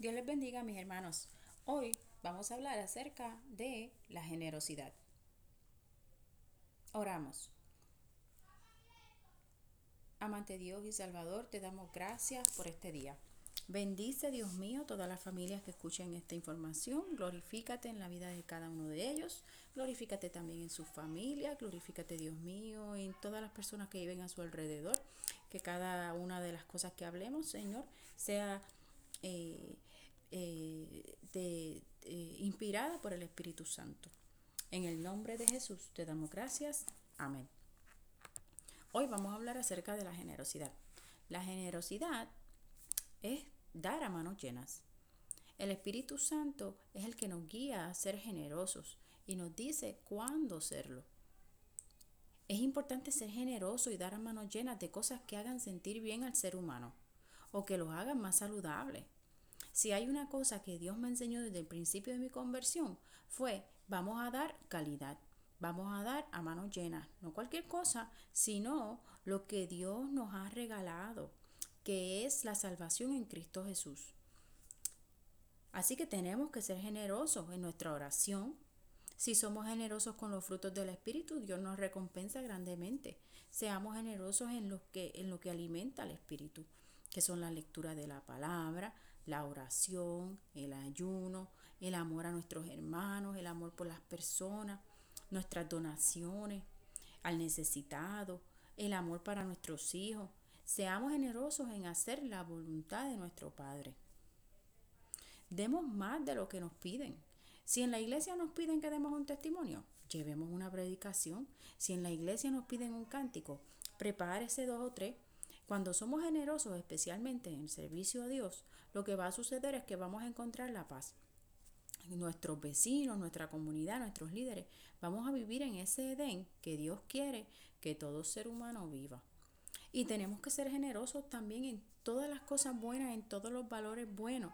Dios les bendiga, mis hermanos. Hoy vamos a hablar acerca de la generosidad. Oramos. Amante Dios y Salvador, te damos gracias por este día. Bendice, Dios mío, todas las familias que escuchen esta información. Glorifícate en la vida de cada uno de ellos. Glorifícate también en su familia. Glorifícate, Dios mío, en todas las personas que viven a su alrededor. Que cada una de las cosas que hablemos, Señor, sea eh, eh, de, eh, inspirada por el Espíritu Santo. En el nombre de Jesús te damos gracias. Amén. Hoy vamos a hablar acerca de la generosidad. La generosidad es dar a manos llenas. El Espíritu Santo es el que nos guía a ser generosos y nos dice cuándo serlo. Es importante ser generoso y dar a manos llenas de cosas que hagan sentir bien al ser humano o que los hagan más saludable. Si hay una cosa que Dios me enseñó desde el principio de mi conversión, fue vamos a dar calidad, vamos a dar a manos llenas, no cualquier cosa, sino lo que Dios nos ha regalado, que es la salvación en Cristo Jesús. Así que tenemos que ser generosos en nuestra oración. Si somos generosos con los frutos del Espíritu, Dios nos recompensa grandemente. Seamos generosos en lo que, en lo que alimenta al Espíritu, que son la lectura de la palabra, la oración, el ayuno, el amor a nuestros hermanos, el amor por las personas, nuestras donaciones al necesitado, el amor para nuestros hijos. Seamos generosos en hacer la voluntad de nuestro Padre. Demos más de lo que nos piden. Si en la iglesia nos piden que demos un testimonio, llevemos una predicación. Si en la iglesia nos piden un cántico, prepárese dos o tres cuando somos generosos, especialmente en servicio a Dios, lo que va a suceder es que vamos a encontrar la paz. Nuestros vecinos, nuestra comunidad, nuestros líderes, vamos a vivir en ese Edén que Dios quiere que todo ser humano viva. Y tenemos que ser generosos también en todas las cosas buenas, en todos los valores buenos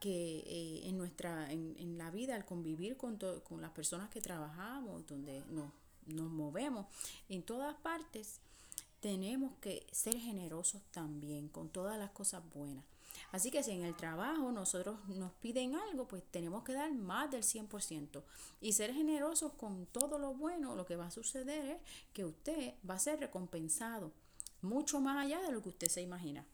que eh, en nuestra en, la vida al convivir con, con las personas que trabajamos donde nos, nos movemos en todas partes tenemos que ser generosos también con todas las cosas buenas. Así que si en el trabajo nosotros nos piden algo, pues tenemos que dar más del 100%. Y ser generosos con todo lo bueno, lo que va a suceder es que usted va a ser recompensado mucho más allá de lo que usted se imagina.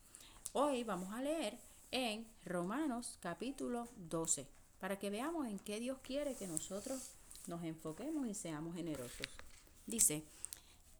Hoy vamos a leer en Romanos capítulo 12 para que veamos en qué Dios quiere que nosotros nos enfoquemos y seamos generosos. Dice,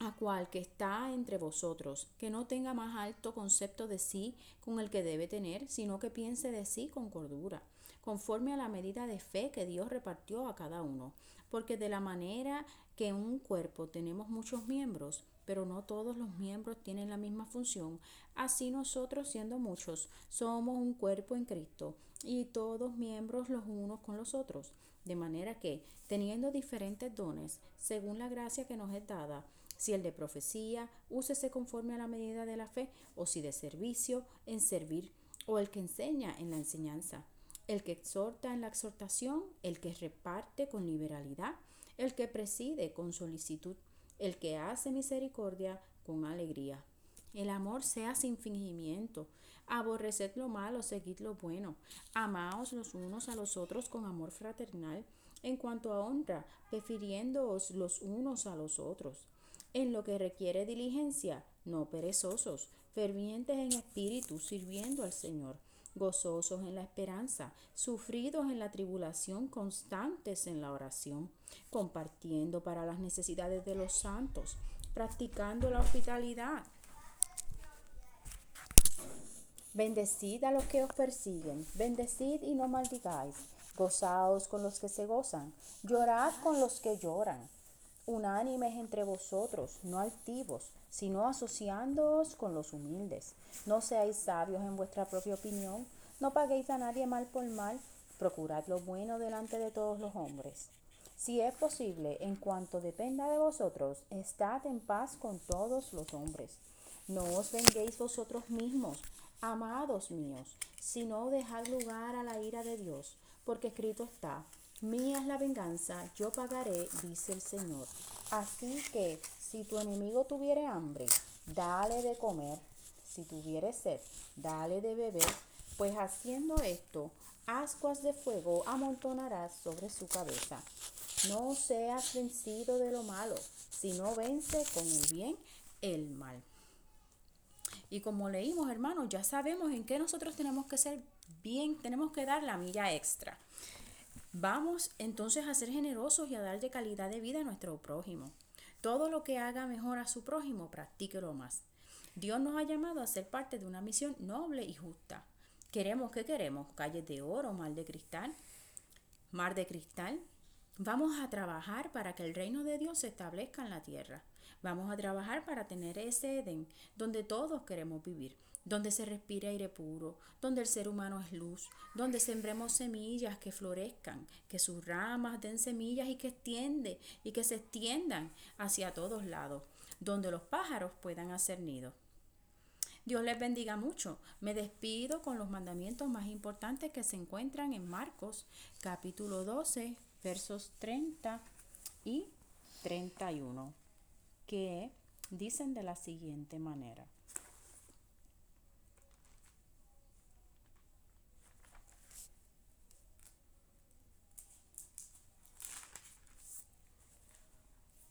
a cual que está entre vosotros, que no tenga más alto concepto de sí con el que debe tener, sino que piense de sí con cordura, conforme a la medida de fe que Dios repartió a cada uno. Porque de la manera que en un cuerpo tenemos muchos miembros, pero no todos los miembros tienen la misma función, así nosotros siendo muchos somos un cuerpo en Cristo y todos miembros los unos con los otros. De manera que, teniendo diferentes dones, según la gracia que nos es dada, si el de profecía, úsese conforme a la medida de la fe, o si de servicio, en servir, o el que enseña en la enseñanza, el que exhorta en la exhortación, el que reparte con liberalidad, el que preside con solicitud, el que hace misericordia con alegría. El amor sea sin fingimiento. Aborreced lo malo, seguid lo bueno. Amaos los unos a los otros con amor fraternal. En cuanto a honra, prefiriéndoos los unos a los otros en lo que requiere diligencia, no perezosos, fervientes en espíritu, sirviendo al Señor, gozosos en la esperanza, sufridos en la tribulación, constantes en la oración, compartiendo para las necesidades de los santos, practicando la hospitalidad. Bendecid a los que os persiguen, bendecid y no maldigáis, gozaos con los que se gozan, llorad con los que lloran unánimes entre vosotros, no altivos, sino asociándoos con los humildes. No seáis sabios en vuestra propia opinión, no paguéis a nadie mal por mal, procurad lo bueno delante de todos los hombres. Si es posible, en cuanto dependa de vosotros, estad en paz con todos los hombres. No os venguéis vosotros mismos, amados míos, sino dejad lugar a la ira de Dios, porque escrito está, mía es la venganza, yo pagaré, dice el Señor. Así que, si tu enemigo tuviere hambre, dale de comer, si tuviere sed, dale de beber, pues haciendo esto, ascuas de fuego amontonarás sobre su cabeza. No seas vencido de lo malo, sino vence con el bien el mal. Y como leímos, hermanos, ya sabemos en qué nosotros tenemos que ser bien, tenemos que dar la milla extra. Vamos entonces a ser generosos y a darle calidad de vida a nuestro prójimo. Todo lo que haga mejor a su prójimo, practíquelo más. Dios nos ha llamado a ser parte de una misión noble y justa. ¿Queremos qué queremos? ¿Calles de oro, mar de cristal? ¿Mar de cristal? Vamos a trabajar para que el reino de Dios se establezca en la tierra. Vamos a trabajar para tener ese Edén donde todos queremos vivir, donde se respire aire puro, donde el ser humano es luz, donde sembremos semillas que florezcan, que sus ramas den semillas y que extiende y que se extiendan hacia todos lados, donde los pájaros puedan hacer nido. Dios les bendiga mucho. Me despido con los mandamientos más importantes que se encuentran en Marcos capítulo 12, versos 30 y 31, que dicen de la siguiente manera.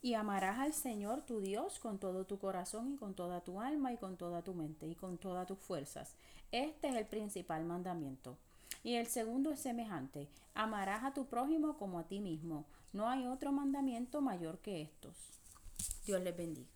Y amarás al Señor tu Dios con todo tu corazón y con toda tu alma y con toda tu mente y con todas tus fuerzas. Este es el principal mandamiento. Y el segundo es semejante, amarás a tu prójimo como a ti mismo. No hay otro mandamiento mayor que estos. Dios les bendiga.